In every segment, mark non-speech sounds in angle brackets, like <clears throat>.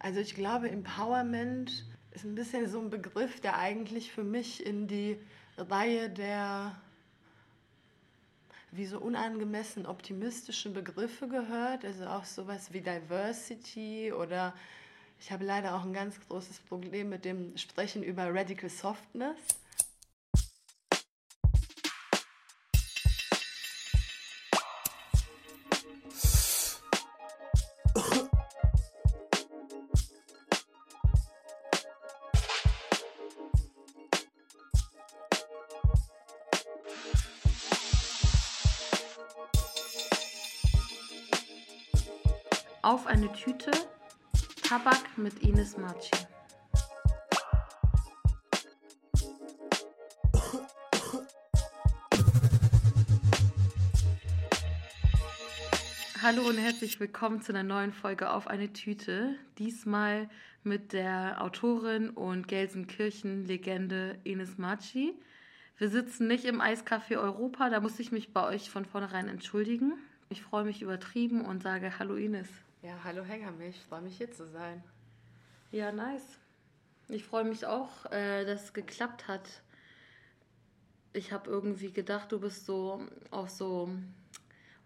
Also ich glaube, Empowerment ist ein bisschen so ein Begriff, der eigentlich für mich in die Reihe der wie so unangemessen optimistischen Begriffe gehört, also auch sowas wie Diversity oder ich habe leider auch ein ganz großes Problem mit dem Sprechen über Radical Softness. Eine Tüte Tabak mit Ines Marci. Hallo und herzlich willkommen zu einer neuen Folge auf eine Tüte. Diesmal mit der Autorin und Gelsenkirchen-Legende Ines Marci. Wir sitzen nicht im Eiscafé Europa, da muss ich mich bei euch von vornherein entschuldigen. Ich freue mich übertrieben und sage Hallo Ines. Ja, hallo Hängermilch, ich freue mich hier zu sein. Ja, nice. Ich freue mich auch, äh, dass es geklappt hat. Ich habe irgendwie gedacht, du bist so auch so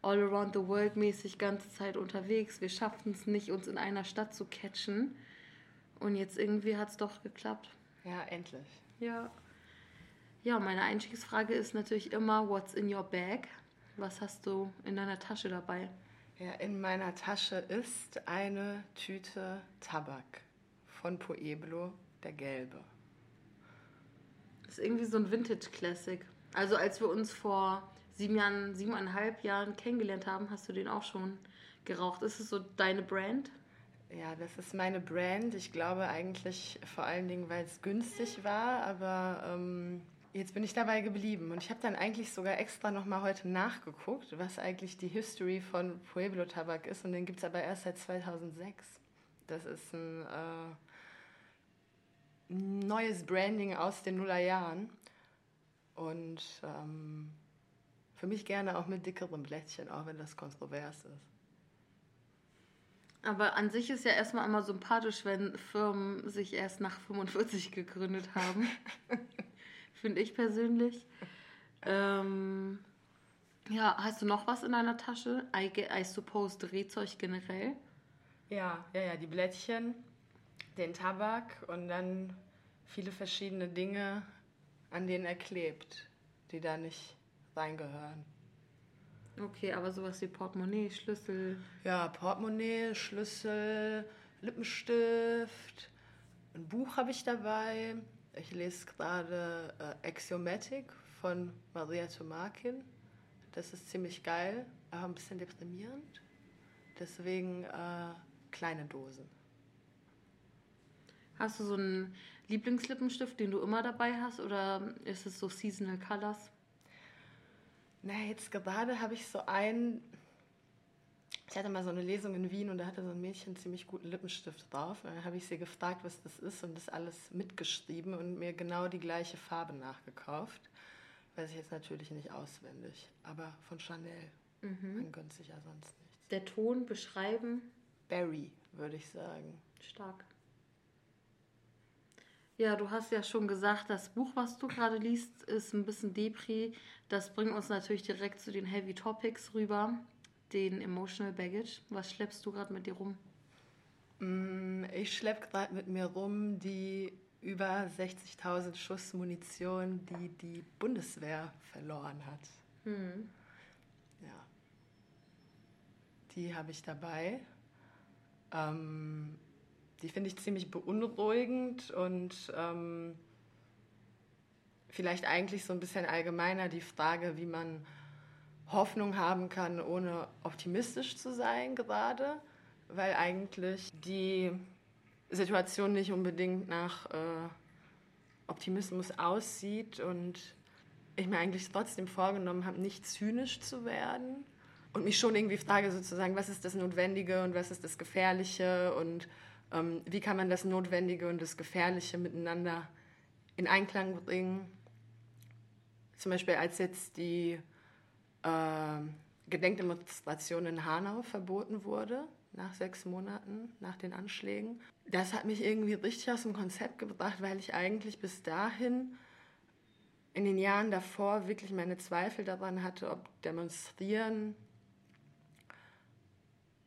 all around the world mäßig ganze Zeit unterwegs. Wir schaffen es nicht, uns in einer Stadt zu catchen. Und jetzt irgendwie hat es doch geklappt. Ja, endlich. Ja. Ja, meine Einstiegsfrage ist natürlich immer, what's in your bag? Was hast du in deiner Tasche dabei? Ja, in meiner Tasche ist eine Tüte Tabak von Pueblo, der gelbe. Das ist irgendwie so ein Vintage-Classic. Also als wir uns vor sieben Jahren, siebeneinhalb Jahren kennengelernt haben, hast du den auch schon geraucht. Ist es so deine Brand? Ja, das ist meine Brand. Ich glaube eigentlich vor allen Dingen, weil es günstig war, aber ähm, Jetzt bin ich dabei geblieben und ich habe dann eigentlich sogar extra nochmal heute nachgeguckt, was eigentlich die History von Pueblo Tabak ist und den gibt es aber erst seit 2006. Das ist ein äh, neues Branding aus den Nullerjahren und ähm, für mich gerne auch mit dickeren Blättchen, auch wenn das kontrovers ist. Aber an sich ist ja erstmal immer sympathisch, wenn Firmen sich erst nach 45 gegründet haben. <laughs> finde ich persönlich. Ähm, ja, hast du noch was in deiner Tasche? I, I suppose Drehzeug generell? Ja, ja, ja, die Blättchen, den Tabak und dann viele verschiedene Dinge, an denen er klebt, die da nicht reingehören. Okay, aber sowas wie Portemonnaie, Schlüssel. Ja, Portemonnaie, Schlüssel, Lippenstift, ein Buch habe ich dabei, ich lese gerade äh, Axiomatic von Maria Tomakin. Das ist ziemlich geil, aber ein bisschen deprimierend. Deswegen äh, kleine Dosen. Hast du so einen Lieblingslippenstift, den du immer dabei hast, oder ist es so Seasonal Colors? Na, jetzt gerade habe ich so einen, ich hatte mal so eine Lesung in Wien und da hatte so ein Mädchen ziemlich guten Lippenstift drauf. Und dann habe ich sie gefragt, was das ist und das alles mitgeschrieben und mir genau die gleiche Farbe nachgekauft. Weiß ich jetzt natürlich nicht auswendig, aber von Chanel. Mhm. Man gönnt sich ja sonst nichts. Der Ton beschreiben? Berry, würde ich sagen. Stark. Ja, du hast ja schon gesagt, das Buch, was du gerade liest, ist ein bisschen Depri. Das bringt uns natürlich direkt zu den Heavy Topics rüber den Emotional Baggage. Was schleppst du gerade mit dir rum? Mm, ich schleppe gerade mit mir rum die über 60.000 Schuss Munition, die die Bundeswehr verloren hat. Hm. Ja. Die habe ich dabei. Ähm, die finde ich ziemlich beunruhigend und ähm, vielleicht eigentlich so ein bisschen allgemeiner die Frage, wie man Hoffnung haben kann, ohne optimistisch zu sein gerade, weil eigentlich die Situation nicht unbedingt nach äh, Optimismus aussieht und ich mir eigentlich trotzdem vorgenommen habe, nicht zynisch zu werden und mich schon irgendwie frage sozusagen, was ist das Notwendige und was ist das Gefährliche und ähm, wie kann man das Notwendige und das Gefährliche miteinander in Einklang bringen. Zum Beispiel als jetzt die Gedenkdemonstration in Hanau verboten wurde, nach sechs Monaten, nach den Anschlägen. Das hat mich irgendwie richtig aus dem Konzept gebracht, weil ich eigentlich bis dahin in den Jahren davor wirklich meine Zweifel daran hatte, ob Demonstrieren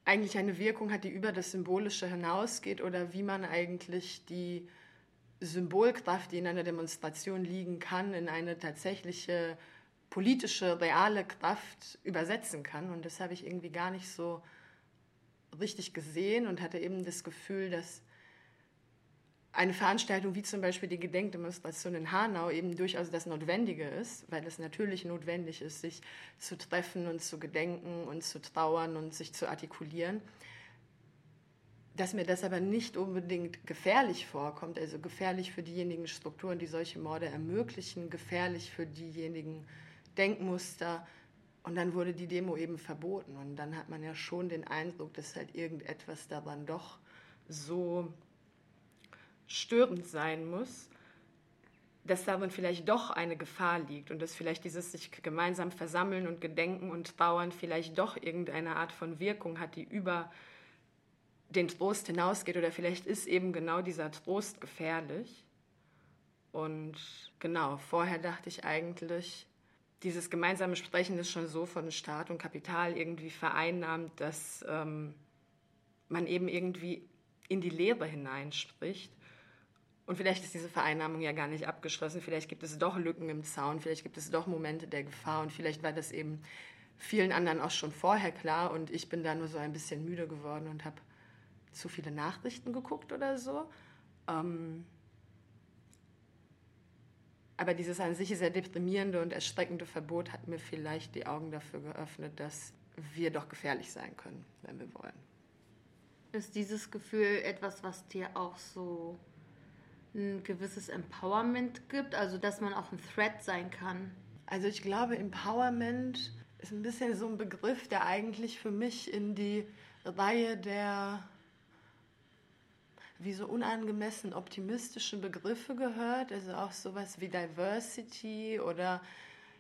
eigentlich eine Wirkung hat, die über das Symbolische hinausgeht oder wie man eigentlich die Symbolkraft, die in einer Demonstration liegen kann, in eine tatsächliche politische, reale Kraft übersetzen kann. Und das habe ich irgendwie gar nicht so richtig gesehen und hatte eben das Gefühl, dass eine Veranstaltung wie zum Beispiel die Gedenkdemonstration in Hanau eben durchaus das Notwendige ist, weil es natürlich notwendig ist, sich zu treffen und zu gedenken und zu trauern und sich zu artikulieren. Dass mir das aber nicht unbedingt gefährlich vorkommt, also gefährlich für diejenigen Strukturen, die solche Morde ermöglichen, gefährlich für diejenigen Denkmuster. Und dann wurde die Demo eben verboten. Und dann hat man ja schon den Eindruck, dass halt irgendetwas daran doch so störend sein muss, dass darin vielleicht doch eine Gefahr liegt und dass vielleicht dieses sich gemeinsam versammeln und gedenken und trauern vielleicht doch irgendeine Art von Wirkung hat, die über den Trost hinausgeht oder vielleicht ist eben genau dieser Trost gefährlich. Und genau, vorher dachte ich eigentlich, dieses gemeinsame Sprechen ist schon so von Staat und Kapital irgendwie vereinnahmt, dass ähm, man eben irgendwie in die Leere hineinspricht und vielleicht ist diese Vereinnahmung ja gar nicht abgeschlossen. Vielleicht gibt es doch Lücken im Zaun. Vielleicht gibt es doch Momente der Gefahr. Und vielleicht war das eben vielen anderen auch schon vorher klar. Und ich bin da nur so ein bisschen müde geworden und habe zu viele Nachrichten geguckt oder so. Ähm aber dieses an sich sehr deprimierende und erschreckende Verbot hat mir vielleicht die Augen dafür geöffnet, dass wir doch gefährlich sein können, wenn wir wollen. Ist dieses Gefühl etwas, was dir auch so ein gewisses Empowerment gibt, also dass man auch ein Threat sein kann? Also ich glaube, Empowerment ist ein bisschen so ein Begriff, der eigentlich für mich in die Reihe der wie so unangemessen optimistischen Begriffe gehört, also auch sowas wie Diversity oder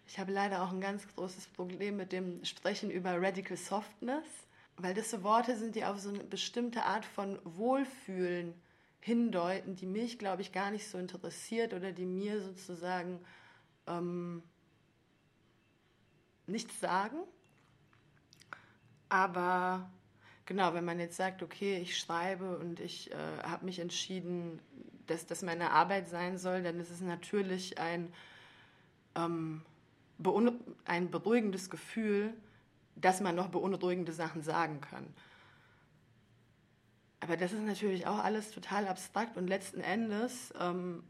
ich habe leider auch ein ganz großes Problem mit dem Sprechen über Radical Softness, weil das so Worte sind, die auf so eine bestimmte Art von Wohlfühlen hindeuten, die mich, glaube ich, gar nicht so interessiert oder die mir sozusagen ähm, nichts sagen. Aber genau, wenn man jetzt sagt, okay, ich schreibe und ich äh, habe mich entschieden, dass das meine Arbeit sein soll, dann ist es natürlich ein, ähm, ein beruhigendes Gefühl, dass man noch beunruhigende Sachen sagen kann. Aber das ist natürlich auch alles total abstrakt und letzten Endes ähm,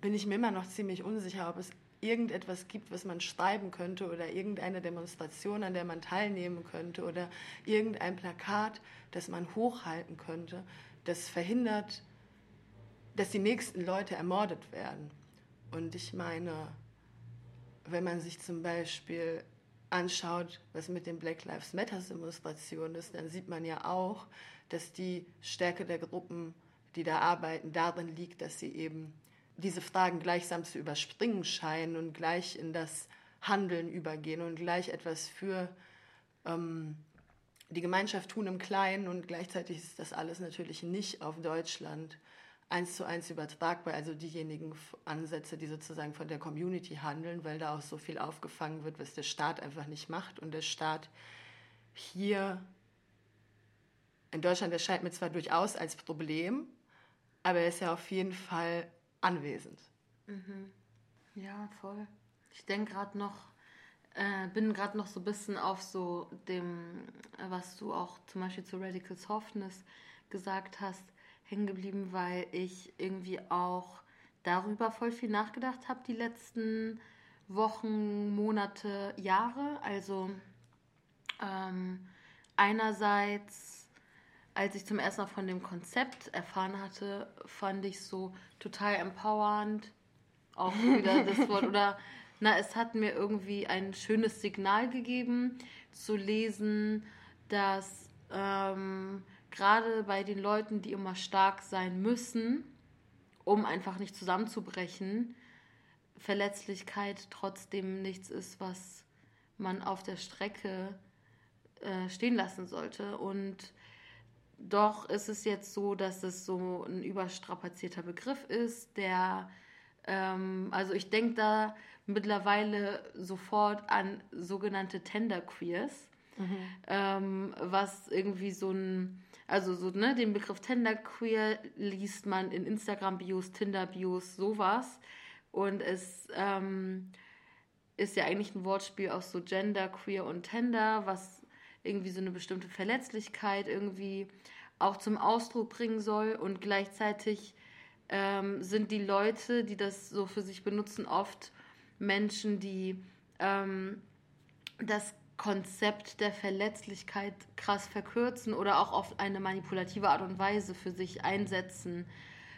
bin ich mir immer noch ziemlich unsicher, ob es irgendetwas gibt, was man schreiben könnte oder irgendeine Demonstration, an der man teilnehmen könnte oder irgendein Plakat, das man hochhalten könnte, das verhindert, dass die nächsten Leute ermordet werden. Und ich meine, wenn man sich zum Beispiel anschaut, was mit den Black Lives Matter Demonstrationen ist, dann sieht man ja auch, dass die Stärke der Gruppen, die da arbeiten, darin liegt, dass sie eben diese Fragen gleichsam zu überspringen scheinen und gleich in das Handeln übergehen und gleich etwas für ähm, die Gemeinschaft tun im Kleinen und gleichzeitig ist das alles natürlich nicht auf Deutschland eins zu eins übertragbar, also diejenigen Ansätze, die sozusagen von der Community handeln, weil da auch so viel aufgefangen wird, was der Staat einfach nicht macht. Und der Staat hier in Deutschland erscheint mir zwar durchaus als Problem, aber er ist ja auf jeden Fall anwesend. Mhm. Ja, voll. Ich denke gerade noch, äh, bin gerade noch so ein bisschen auf so dem, was du auch zum Beispiel zu Radical Softness gesagt hast, hängen geblieben, weil ich irgendwie auch darüber voll viel nachgedacht habe die letzten Wochen, Monate, Jahre. Also ähm, einerseits, als ich zum ersten Mal von dem Konzept erfahren hatte, fand ich so total empowernd. Auch wieder <laughs> das Wort. Oder na, es hat mir irgendwie ein schönes Signal gegeben, zu lesen, dass ähm, gerade bei den Leuten, die immer stark sein müssen, um einfach nicht zusammenzubrechen, Verletzlichkeit trotzdem nichts ist, was man auf der Strecke äh, stehen lassen sollte. Und doch ist es jetzt so, dass es so ein überstrapazierter Begriff ist, der, ähm, also ich denke da mittlerweile sofort an sogenannte Tenderqueers, mhm. ähm, was irgendwie so ein, also so, ne, den Begriff Tenderqueer liest man in Instagram-Bios, Tinder-Bios, sowas. Und es ähm, ist ja eigentlich ein Wortspiel aus so Gender, Queer und Tender, was irgendwie so eine bestimmte Verletzlichkeit irgendwie auch zum Ausdruck bringen soll. Und gleichzeitig ähm, sind die Leute, die das so für sich benutzen, oft Menschen, die ähm, das Konzept der Verletzlichkeit krass verkürzen oder auch auf eine manipulative Art und Weise für sich einsetzen,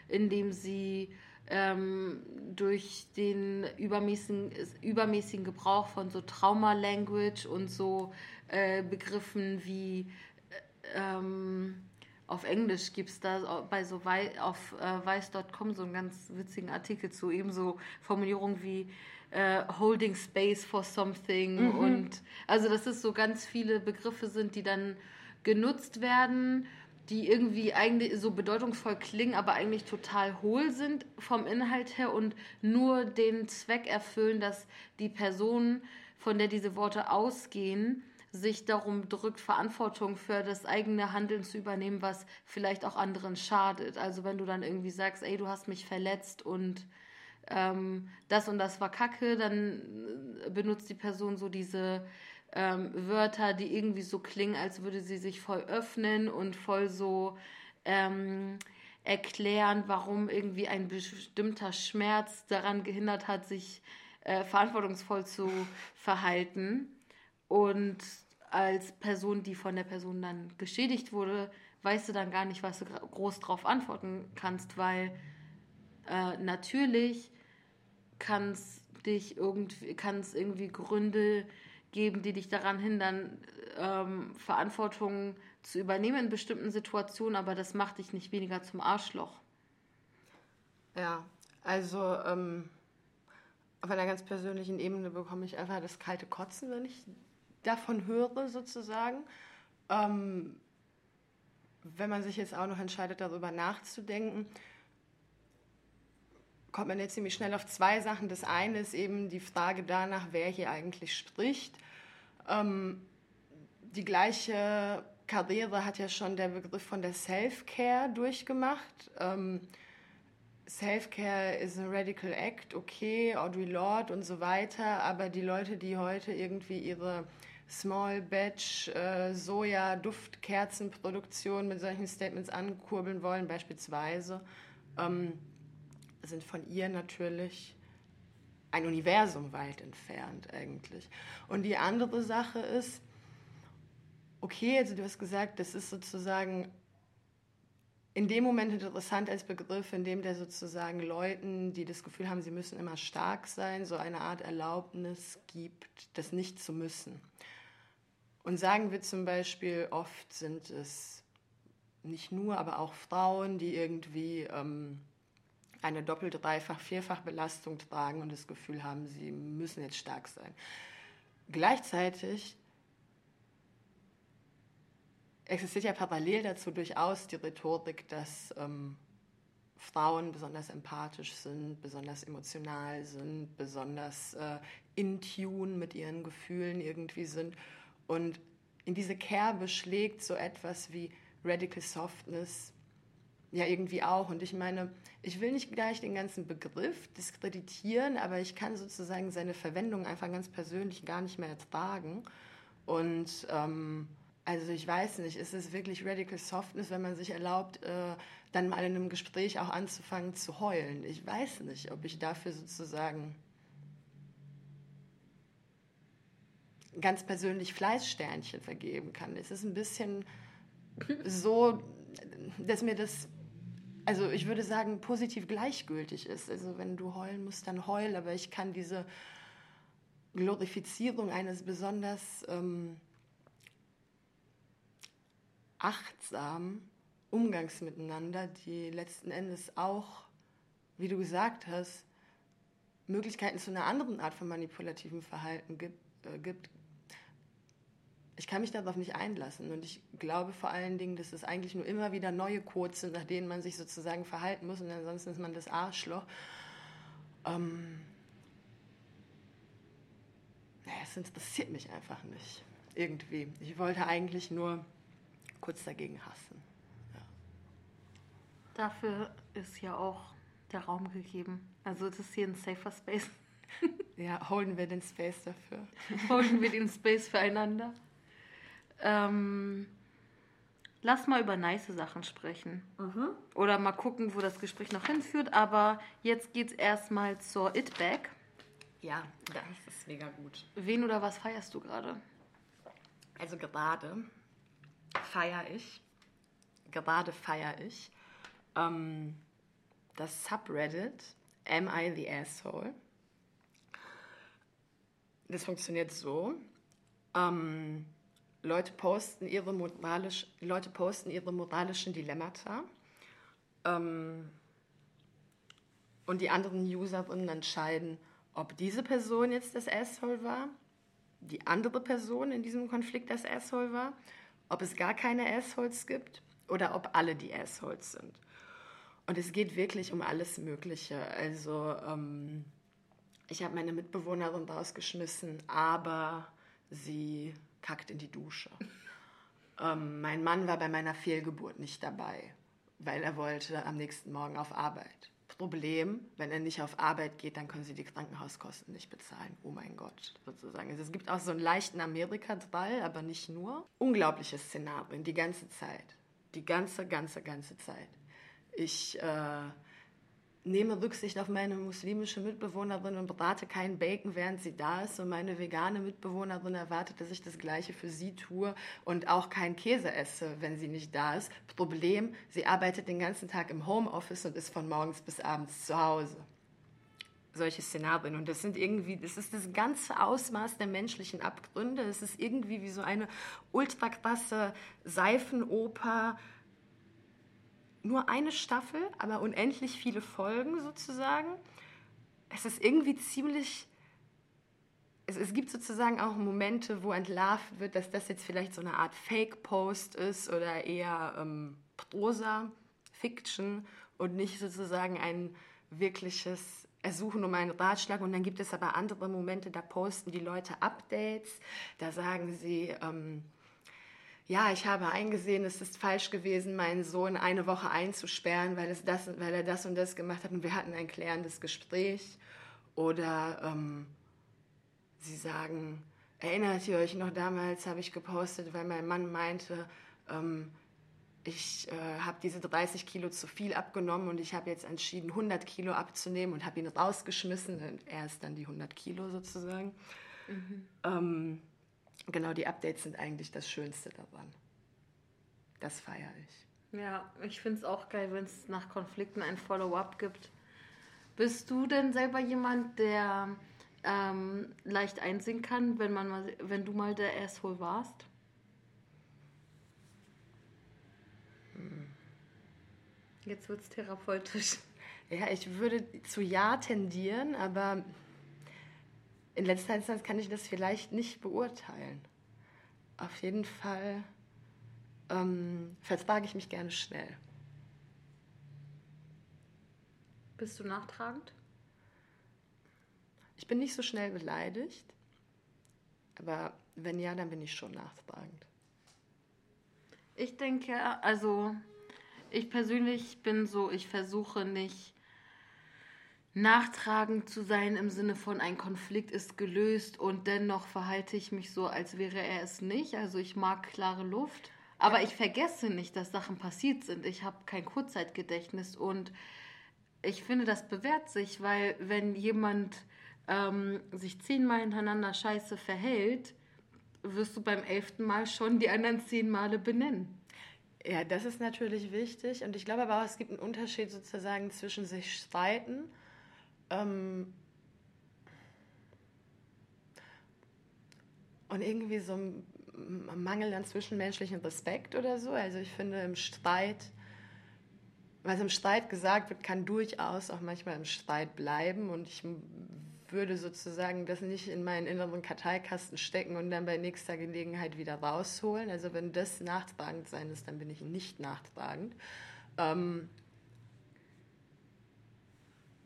indem sie ähm, durch den übermäßigen, übermäßigen Gebrauch von so Trauma-Language und so äh, Begriffen wie äh, ähm, auf Englisch gibt es da bei so Wei auf äh, weiß.com so einen ganz witzigen Artikel zu ebenso Formulierungen wie äh, holding space for something mhm. und also dass es so ganz viele Begriffe sind, die dann genutzt werden, die irgendwie eigentlich so bedeutungsvoll klingen, aber eigentlich total hohl sind vom Inhalt her und nur den Zweck erfüllen, dass die Person, von der diese Worte ausgehen, sich darum drückt, Verantwortung für das eigene Handeln zu übernehmen, was vielleicht auch anderen schadet. Also wenn du dann irgendwie sagst, ey, du hast mich verletzt und ähm, das und das war Kacke, dann äh, benutzt die Person so diese ähm, Wörter, die irgendwie so klingen, als würde sie sich voll öffnen und voll so ähm, erklären, warum irgendwie ein bestimmter Schmerz daran gehindert hat, sich äh, verantwortungsvoll zu <laughs> verhalten. Und als Person, die von der Person dann geschädigt wurde, weißt du dann gar nicht, was du groß drauf antworten kannst, weil äh, natürlich kann es dich irgendwie, kann es irgendwie Gründe geben, die dich daran hindern, ähm, Verantwortung zu übernehmen in bestimmten Situationen, aber das macht dich nicht weniger zum Arschloch. Ja, also ähm, auf einer ganz persönlichen Ebene bekomme ich einfach das kalte Kotzen, wenn ich davon höre, sozusagen. Ähm, wenn man sich jetzt auch noch entscheidet, darüber nachzudenken, kommt man jetzt ziemlich schnell auf zwei Sachen. Das eine ist eben die Frage danach, wer hier eigentlich spricht. Ähm, die gleiche Karriere hat ja schon der Begriff von der Self-Care durchgemacht. Ähm, Self-Care ist ein Radical Act, okay, Audre Lorde und so weiter, aber die Leute, die heute irgendwie ihre Small Batch äh, Soja-Duftkerzenproduktion mit solchen Statements ankurbeln wollen, beispielsweise, ähm, sind von ihr natürlich ein Universum weit entfernt eigentlich. Und die andere Sache ist, okay, also du hast gesagt, das ist sozusagen in dem Moment interessant als Begriff, in dem der sozusagen Leuten, die das Gefühl haben, sie müssen immer stark sein, so eine Art Erlaubnis gibt, das nicht zu müssen. Und sagen wir zum Beispiel, oft sind es nicht nur, aber auch Frauen, die irgendwie ähm, eine Doppel-, Dreifach-, Vierfach-Belastung tragen und das Gefühl haben, sie müssen jetzt stark sein. Gleichzeitig existiert ja parallel dazu durchaus die Rhetorik, dass ähm, Frauen besonders empathisch sind, besonders emotional sind, besonders äh, in Tune mit ihren Gefühlen irgendwie sind. Und in diese Kerbe schlägt so etwas wie Radical Softness ja irgendwie auch. Und ich meine, ich will nicht gleich den ganzen Begriff diskreditieren, aber ich kann sozusagen seine Verwendung einfach ganz persönlich gar nicht mehr ertragen. Und ähm, also ich weiß nicht, ist es wirklich Radical Softness, wenn man sich erlaubt, äh, dann mal in einem Gespräch auch anzufangen zu heulen? Ich weiß nicht, ob ich dafür sozusagen ganz persönlich Fleißsternchen vergeben kann. Es ist ein bisschen so, dass mir das also ich würde sagen, positiv gleichgültig ist. Also wenn du heulen musst, dann heul, aber ich kann diese Glorifizierung eines besonders ähm, achtsamen Umgangs miteinander, die letzten Endes auch, wie du gesagt hast, Möglichkeiten zu einer anderen Art von manipulativem Verhalten gibt, äh, gibt ich kann mich darauf nicht einlassen. Und ich glaube vor allen Dingen, dass es eigentlich nur immer wieder neue Codes sind, nach denen man sich sozusagen verhalten muss. Und ansonsten ist man das Arschloch. Ähm, naja, es interessiert mich einfach nicht. Irgendwie. Ich wollte eigentlich nur kurz dagegen hassen. Ja. Dafür ist ja auch der Raum gegeben. Also es ist hier ein safer Space. ja, holen wir den Space dafür. <laughs> holen wir den Space füreinander. Ähm, lass mal über nice Sachen sprechen. Mhm. Oder mal gucken, wo das Gespräch noch hinführt. Aber jetzt geht's erstmal zur It-Bag. Ja, das ist mega gut. Wen oder was feierst du gerade? Also gerade feiere ich, gerade feiere ich ähm, das Subreddit Am I the Asshole? Das funktioniert so. Ähm, Leute posten ihre moralisch, Leute posten ihre moralischen Dilemmata. Ähm, und die anderen Userinnen entscheiden, ob diese Person jetzt das Asshole war, die andere Person in diesem Konflikt das Asshole war, ob es gar keine Assholes gibt oder ob alle die Assholes sind. Und es geht wirklich um alles Mögliche. Also ähm, ich habe meine Mitbewohnerin rausgeschmissen, aber sie kackt in die Dusche. Ähm, mein Mann war bei meiner Fehlgeburt nicht dabei, weil er wollte am nächsten Morgen auf Arbeit. Problem, wenn er nicht auf Arbeit geht, dann können sie die Krankenhauskosten nicht bezahlen. Oh mein Gott, sozusagen. Also es gibt auch so einen leichten Amerika-Drall, aber nicht nur. Unglaubliche Szenarien, die ganze Zeit. Die ganze, ganze, ganze Zeit. Ich äh, nehme Rücksicht auf meine muslimische Mitbewohnerin und brate keinen Bacon, während sie da ist. Und meine vegane Mitbewohnerin erwartet, dass ich das Gleiche für sie tue und auch keinen Käse esse, wenn sie nicht da ist. Problem, sie arbeitet den ganzen Tag im Homeoffice und ist von morgens bis abends zu Hause. Solche Szenarien. Und das sind irgendwie, das ist das ganze Ausmaß der menschlichen Abgründe. Es ist irgendwie wie so eine ultra krasse Seifenoper, nur eine Staffel, aber unendlich viele Folgen sozusagen. Es ist irgendwie ziemlich. Es, es gibt sozusagen auch Momente, wo entlarvt wird, dass das jetzt vielleicht so eine Art Fake-Post ist oder eher ähm, Prosa, Fiction und nicht sozusagen ein wirkliches Ersuchen um einen Ratschlag. Und dann gibt es aber andere Momente, da posten die Leute Updates, da sagen sie. Ähm, ja, ich habe eingesehen, es ist falsch gewesen, meinen Sohn eine Woche einzusperren, weil, es das, weil er das und das gemacht hat und wir hatten ein klärendes Gespräch. Oder ähm, sie sagen, erinnert ihr euch noch damals, habe ich gepostet, weil mein Mann meinte, ähm, ich äh, habe diese 30 Kilo zu viel abgenommen und ich habe jetzt entschieden, 100 Kilo abzunehmen und habe ihn rausgeschmissen. Und er ist dann die 100 Kilo sozusagen. Mhm. Ähm, genau, die Updates sind eigentlich das Schönste daran. Das feiere ich. Ja, ich finde es auch geil, wenn es nach Konflikten ein Follow-up gibt. Bist du denn selber jemand, der ähm, leicht einsehen kann, wenn, man mal, wenn du mal der Asshole warst? Hm. Jetzt wird es therapeutisch. Ja, ich würde zu Ja tendieren, aber in letzter Instanz kann ich das vielleicht nicht beurteilen. Auf jeden Fall ähm, vertrage ich mich gerne schnell. Bist du nachtragend? Ich bin nicht so schnell beleidigt, aber wenn ja, dann bin ich schon nachtragend. Ich denke, also ich persönlich bin so, ich versuche nicht nachtragend zu sein im Sinne von ein Konflikt ist gelöst und dennoch verhalte ich mich so, als wäre er es nicht. Also ich mag klare Luft, aber ich vergesse nicht, dass Sachen passiert sind. Ich habe kein Kurzzeitgedächtnis und ich finde, das bewährt sich, weil wenn jemand ähm, sich zehnmal hintereinander scheiße verhält, wirst du beim elften Mal schon die anderen zehn Male benennen. Ja, das ist natürlich wichtig und ich glaube aber auch, es gibt einen Unterschied sozusagen zwischen sich streiten ähm, und irgendwie so ein Mangel an zwischenmenschlichen Respekt oder so. Also ich finde im Streit, was im Streit gesagt wird, kann durchaus auch manchmal im Streit bleiben. Und ich würde sozusagen das nicht in meinen inneren Karteikasten stecken und dann bei nächster Gelegenheit wieder rausholen. Also wenn das nachtragend sein ist, dann bin ich nicht nachtragend. Ähm,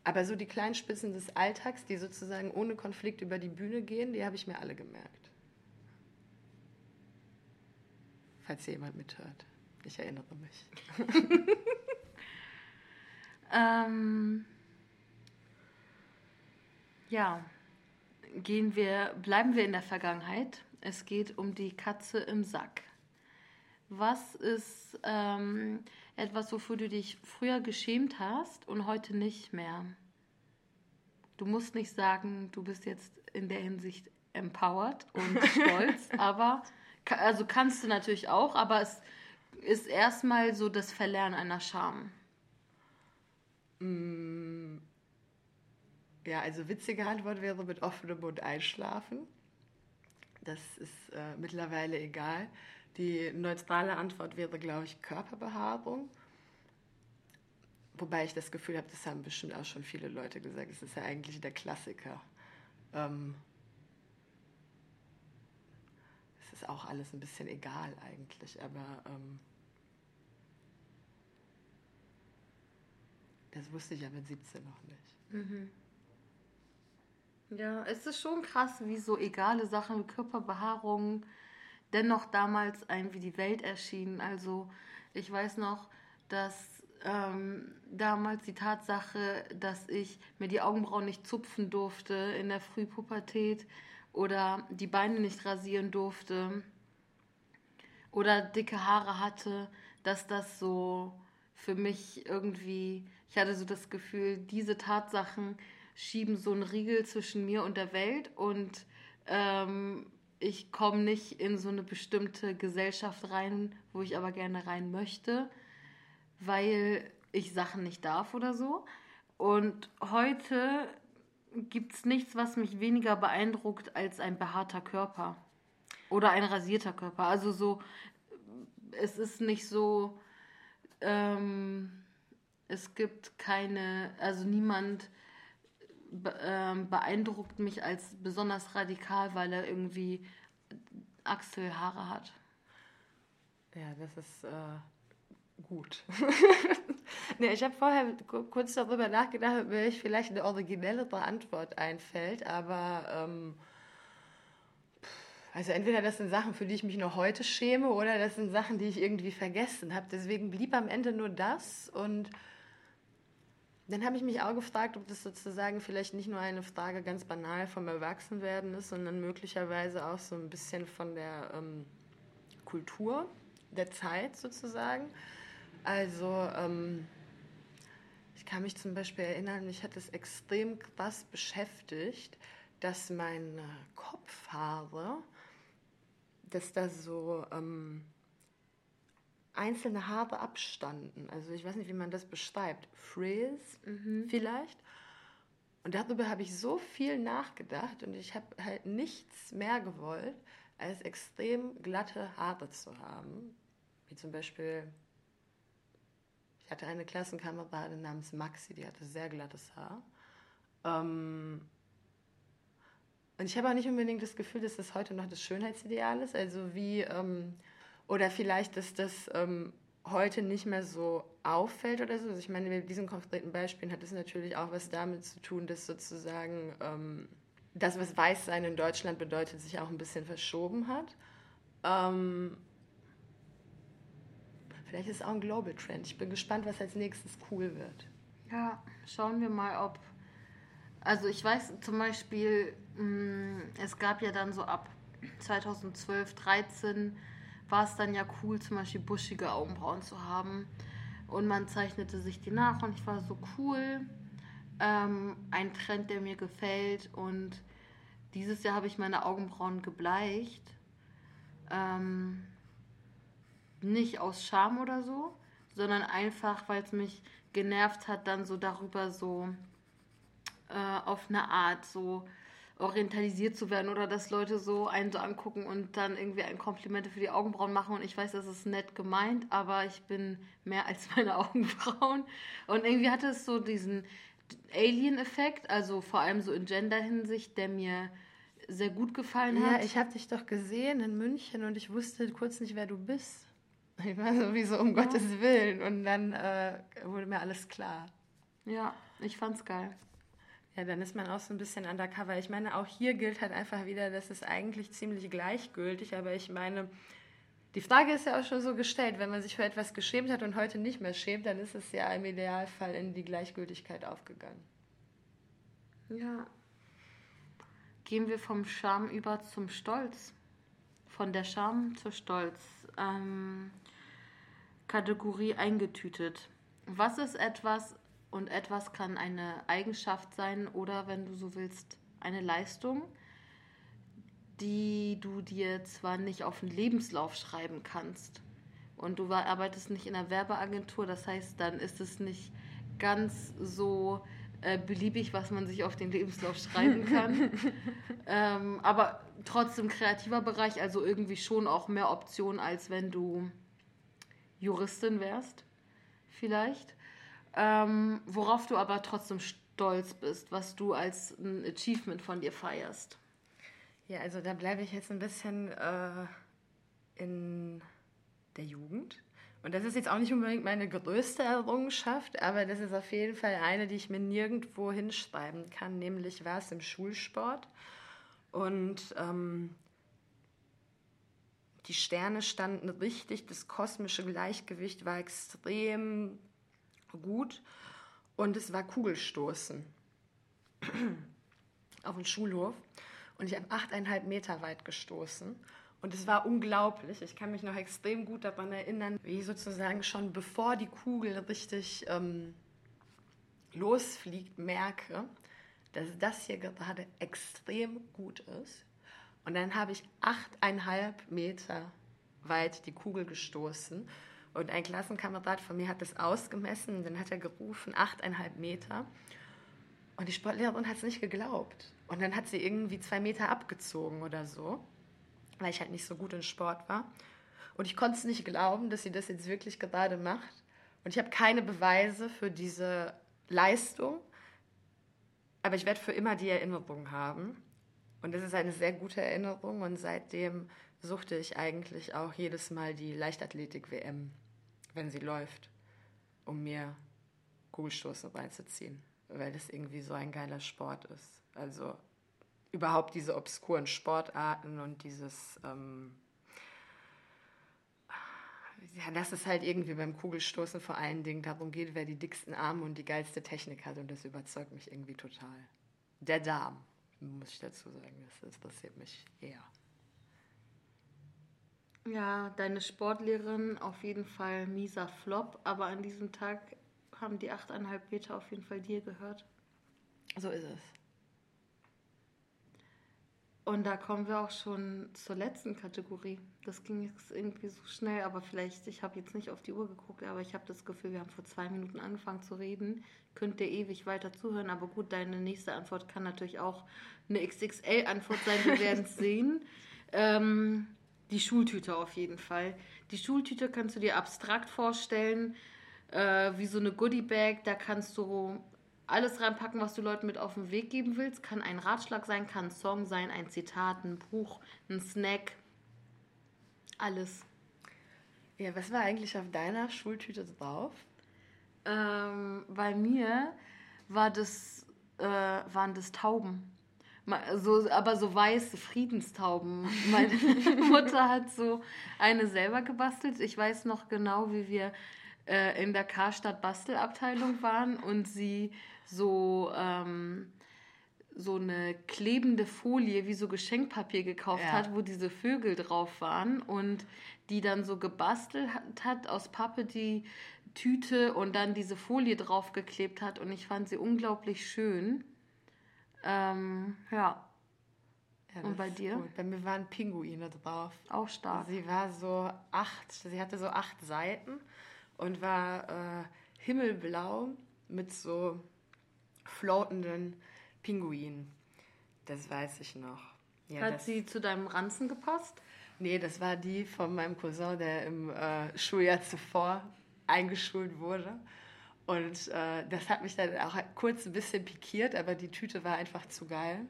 aber so die kleinen Spitzen des Alltags, die sozusagen ohne Konflikt über die Bühne gehen, die habe ich mir alle gemerkt. Falls hier jemand mithört. Ich erinnere mich. <laughs> ähm, ja, gehen wir, bleiben wir in der Vergangenheit. Es geht um die Katze im Sack. Was ist ähm, etwas, wofür du dich früher geschämt hast und heute nicht mehr? Du musst nicht sagen, du bist jetzt in der Hinsicht empowered und <laughs> stolz, aber also kannst du natürlich auch, aber es ist erstmal so das Verlernen einer Scham. Mm. Ja, also witzige Antwort wäre mit offenem Mund einschlafen. Das ist äh, mittlerweile egal. Die neutrale Antwort wäre, glaube ich, Körperbehaarung. Wobei ich das Gefühl habe, das haben bestimmt auch schon viele Leute gesagt. Es ist ja eigentlich der Klassiker. Ähm es ist auch alles ein bisschen egal eigentlich, aber ähm das wusste ich ja mit 17 noch nicht. Mhm. Ja, es ist schon krass, wie so egale Sachen Körperbehaarung dennoch damals ein wie die Welt erschienen. Also ich weiß noch, dass ähm, damals die Tatsache, dass ich mir die Augenbrauen nicht zupfen durfte in der Frühpubertät oder die Beine nicht rasieren durfte oder dicke Haare hatte, dass das so für mich irgendwie, ich hatte so das Gefühl, diese Tatsachen schieben so einen Riegel zwischen mir und der Welt und ähm, ich komme nicht in so eine bestimmte Gesellschaft rein, wo ich aber gerne rein möchte, weil ich Sachen nicht darf oder so. Und heute gibt es nichts, was mich weniger beeindruckt als ein behaarter Körper oder ein rasierter Körper. Also so, es ist nicht so, ähm, es gibt keine, also niemand ähm, beeindruckt mich als besonders radikal, weil er irgendwie Achselhaare hat. Ja, das ist äh, gut. <laughs> nee, ich habe vorher kurz darüber nachgedacht, ob mir vielleicht eine originellere Antwort einfällt, aber ähm, also entweder das sind Sachen, für die ich mich noch heute schäme, oder das sind Sachen, die ich irgendwie vergessen habe. Deswegen blieb am Ende nur das und dann habe ich mich auch gefragt, ob das sozusagen vielleicht nicht nur eine Frage ganz banal vom Erwachsenwerden ist, sondern möglicherweise auch so ein bisschen von der ähm, Kultur der Zeit sozusagen. Also ähm, ich kann mich zum Beispiel erinnern, mich hat es extrem krass beschäftigt, dass meine Kopfhaare, dass da so ähm, einzelne Haare abstanden. Also ich weiß nicht, wie man das beschreibt. Frizz mhm. vielleicht. Und darüber habe ich so viel nachgedacht und ich habe halt nichts mehr gewollt, als extrem glatte Haare zu haben. Wie zum Beispiel, ich hatte eine Klassenkameradin namens Maxi, die hatte sehr glattes Haar. Ähm, und ich habe auch nicht unbedingt das Gefühl, dass das heute noch das Schönheitsideal ist. Also wie ähm, oder vielleicht, dass das ähm, heute nicht mehr so auffällt oder so. Also ich meine, mit diesen konkreten Beispielen hat es natürlich auch was damit zu tun, dass sozusagen ähm, das, was Weißsein in Deutschland bedeutet, sich auch ein bisschen verschoben hat. Ähm, vielleicht ist es auch ein Global Trend. Ich bin gespannt, was als nächstes cool wird. Ja, schauen wir mal, ob. Also ich weiß zum Beispiel, mh, mm, es gab ja dann so ab 2012, 2013 war es dann ja cool, zum Beispiel buschige Augenbrauen zu haben. Und man zeichnete sich die nach und ich war so cool. Ähm, ein Trend, der mir gefällt. Und dieses Jahr habe ich meine Augenbrauen gebleicht. Ähm, nicht aus Scham oder so, sondern einfach, weil es mich genervt hat, dann so darüber so äh, auf eine Art so orientalisiert zu werden oder dass Leute so einen so angucken und dann irgendwie ein Komplimente für die Augenbrauen machen und ich weiß, das ist nett gemeint, aber ich bin mehr als meine <laughs> Augenbrauen und irgendwie hatte es so diesen Alien-Effekt, also vor allem so in Gender-Hinsicht, der mir sehr gut gefallen Ja, hat. ich habe dich doch gesehen in München und ich wusste kurz nicht, wer du bist. Ich war sowieso um Gottes Willen und dann äh, wurde mir alles klar. Ja, ich fand's geil. Ja, dann ist man auch so ein bisschen undercover. Ich meine, auch hier gilt halt einfach wieder, das ist eigentlich ziemlich gleichgültig, aber ich meine, die Frage ist ja auch schon so gestellt, wenn man sich für etwas geschämt hat und heute nicht mehr schämt, dann ist es ja im Idealfall in die Gleichgültigkeit aufgegangen. Ja. Gehen wir vom Scham über zum Stolz. Von der Scham zur Stolz. Ähm, Kategorie eingetütet. Was ist etwas und etwas kann eine Eigenschaft sein oder, wenn du so willst, eine Leistung, die du dir zwar nicht auf den Lebenslauf schreiben kannst und du arbeitest nicht in einer Werbeagentur, das heißt, dann ist es nicht ganz so äh, beliebig, was man sich auf den Lebenslauf schreiben <laughs> kann. ähm, aber trotzdem kreativer Bereich, also irgendwie schon auch mehr Optionen, als wenn du Juristin wärst, vielleicht. Ähm, worauf du aber trotzdem stolz bist, was du als ein Achievement von dir feierst. Ja, also da bleibe ich jetzt ein bisschen äh, in der Jugend. Und das ist jetzt auch nicht unbedingt meine größte Errungenschaft, aber das ist auf jeden Fall eine, die ich mir nirgendwo hinschreiben kann. Nämlich war es im Schulsport. Und ähm, die Sterne standen richtig, das kosmische Gleichgewicht war extrem gut und es war Kugelstoßen <clears throat> auf dem Schulhof und ich habe achteinhalb Meter weit gestoßen. Und es war unglaublich. Ich kann mich noch extrem gut daran erinnern, wie sozusagen schon bevor die Kugel richtig ähm, losfliegt, merke, dass das hier gerade extrem gut ist. Und dann habe ich achteinhalb Meter weit die Kugel gestoßen. Und ein Klassenkamerad von mir hat das ausgemessen dann hat er gerufen, achteinhalb Meter. Und die Sportlehrerin hat es nicht geglaubt. Und dann hat sie irgendwie zwei Meter abgezogen oder so, weil ich halt nicht so gut in Sport war. Und ich konnte es nicht glauben, dass sie das jetzt wirklich gerade macht. Und ich habe keine Beweise für diese Leistung, aber ich werde für immer die Erinnerung haben. Und das ist eine sehr gute Erinnerung und seitdem suchte ich eigentlich auch jedes Mal die Leichtathletik-WM, wenn sie läuft, um mir Kugelstoßen reinzuziehen, weil das irgendwie so ein geiler Sport ist. Also überhaupt diese obskuren Sportarten und dieses, ähm, ja, dass es halt irgendwie beim Kugelstoßen vor allen Dingen darum geht, wer die dicksten Arme und die geilste Technik hat und das überzeugt mich irgendwie total. Der Darm, muss ich dazu sagen, das interessiert mich eher. Ja, deine Sportlehrerin auf jeden Fall mieser Flop, aber an diesem Tag haben die 8,5 Meter auf jeden Fall dir gehört. So ist es. Und da kommen wir auch schon zur letzten Kategorie. Das ging jetzt irgendwie so schnell, aber vielleicht, ich habe jetzt nicht auf die Uhr geguckt, aber ich habe das Gefühl, wir haben vor zwei Minuten angefangen zu reden. Könnt ihr ewig weiter zuhören, aber gut, deine nächste Antwort kann natürlich auch eine XXL-Antwort sein, wir <laughs> werden es sehen. Ähm, die Schultüte auf jeden Fall. Die Schultüte kannst du dir abstrakt vorstellen, äh, wie so eine Goodie-Bag. Da kannst du alles reinpacken, was du Leuten mit auf den Weg geben willst. Kann ein Ratschlag sein, kann ein Song sein, ein Zitat, ein Buch, ein Snack. Alles. Ja, was war eigentlich auf deiner Schultüte drauf? Ähm, bei mir war das, äh, waren das Tauben. So, aber so weiße Friedenstauben. Meine <laughs> Mutter hat so eine selber gebastelt. Ich weiß noch genau, wie wir äh, in der Karstadt Bastelabteilung waren und sie so, ähm, so eine klebende Folie wie so Geschenkpapier gekauft Ja. hat, wo diese Vögel drauf waren und die dann so gebastelt hat aus Pappe die Tüte und dann diese Folie draufgeklebt hat und ich fand sie unglaublich schön. Ähm, ja, Ja, Und bei dir? Gut. Bei mir waren Pinguine drauf. auch stark. Sie war so acht, sie hatte so acht Seiten und war äh, himmelblau mit so floatenden Pinguinen. Das weiß ich noch. Ja, Hat sie zu deinem Ranzen gepasst? Nee, das war die von meinem Cousin, der im äh, Schuljahr zuvor eingeschult wurde. Und äh, das hat mich dann auch kurz ein bisschen pikiert, aber die Tüte war einfach zu geil.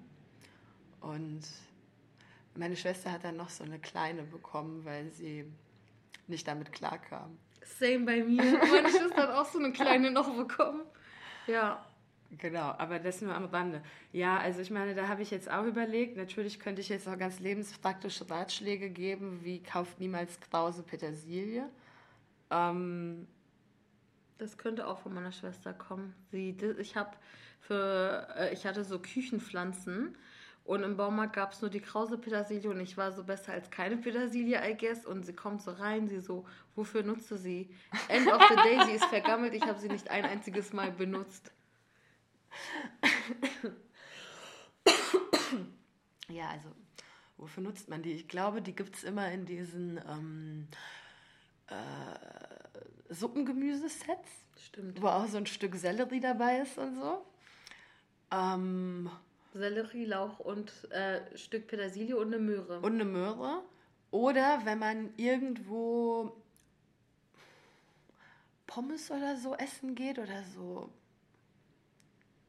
Und meine Schwester hat dann noch so eine kleine bekommen, weil sie nicht damit klarkam. Same bei mir. <laughs> Meine Schwester hat auch so eine kleine noch bekommen. Ja. Genau, aber das nur am Rande. Ja, also ich meine, da habe ich jetzt auch überlegt, natürlich könnte ich jetzt auch ganz lebenspraktische Ratschläge geben, wie kauft niemals Krause Petersilie. Ähm, das könnte auch von meiner Schwester kommen. Sie, ich habe für, äh, ich hatte so Küchenpflanzen und im Baumarkt gab es nur die Krause Petersilie und ich war so besser als keine Petersilie, I guess. Und sie kommt so rein, sie so, wofür nutzt du sie? End of the day, sie ist vergammelt, ich habe sie nicht ein einziges Mal benutzt. Ja, also, wofür nutzt man die? Ich glaube, die gibt es immer in diesen ähm, äh, Suppengemüsesets. Stimmt. Wo auch so ein Stück Sellerie dabei ist und so. Ähm, Sellerie, Lauch und äh, Stück Petersilie und eine Möhre. Und eine Möhre. Oder wenn man irgendwo Pommes oder so essen geht oder so,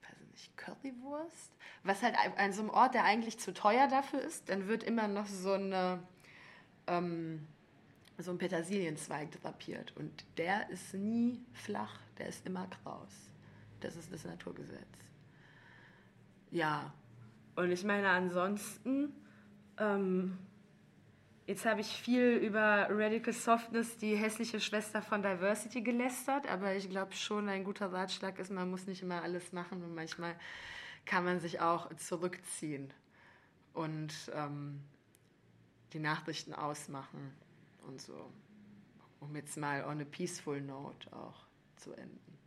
weiß ich nicht, Currywurst. Was halt an so einem Ort, der eigentlich zu teuer dafür ist, dann wird immer noch so eine ähm, so ein Petersilienzweig drapiert. Und der ist nie flach, der ist immer kraus. Das ist das Naturgesetz. Ja, und ich meine, ansonsten, ähm, jetzt habe ich viel über Radical Softness, die hässliche Schwester von Diversity, gelästert, aber ich glaube schon, ein guter Ratschlag ist, man muss nicht immer alles machen und manchmal kann man sich auch zurückziehen und ähm, die Nachrichten ausmachen und so. Um jetzt mal on a peaceful note auch zu enden.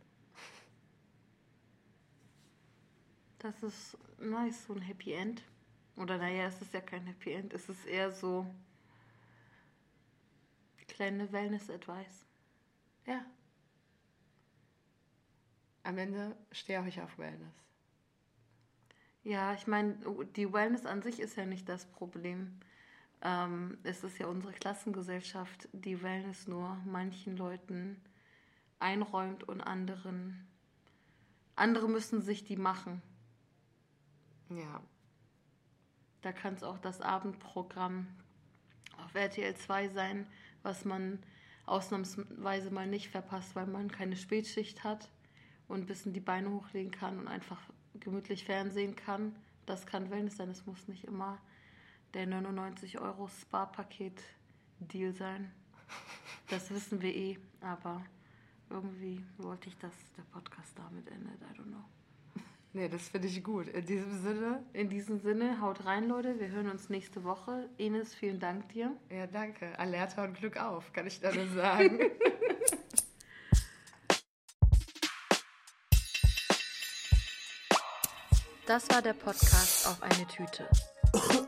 Das ist nice, so ein Happy End. Oder naja, es ist ja kein Happy End, es ist eher so kleine Wellness-Advice. Ja. Am Ende stehe auch ich auf Wellness. Ja, ich meine, die Wellness an sich ist ja nicht das Problem. Ähm, es ist ja unsere Klassengesellschaft, die Wellness nur manchen Leuten einräumt und anderen. Andere müssen sich die machen. Ja. Da kann es auch das Abendprogramm auf RTL 2 sein, was man ausnahmsweise mal nicht verpasst, weil man keine Spätschicht hat und ein bisschen die Beine hochlegen kann und einfach gemütlich Fernsehen kann. Das kann Wellness sein. Es muss nicht immer der 99 Euro Spa-Paket-Deal sein. Das wissen wir eh, aber irgendwie wollte ich, dass der Podcast damit endet. I don't know. Nee, das finde ich gut. In diesem Sinne. In diesem Sinne, haut rein, Leute. Wir hören uns nächste Woche. Ines, vielen Dank dir. Ja, danke. Alerta und Glück auf, kann ich da nur sagen. <laughs> Das war der Podcast auf eine Tüte.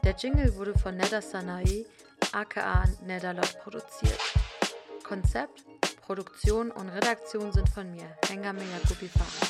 Der Jingle wurde von Neda Sanae, aka Nedalot, produziert. Konzept, Produktion und Redaktion sind von mir, Hengame Yakubi Farah.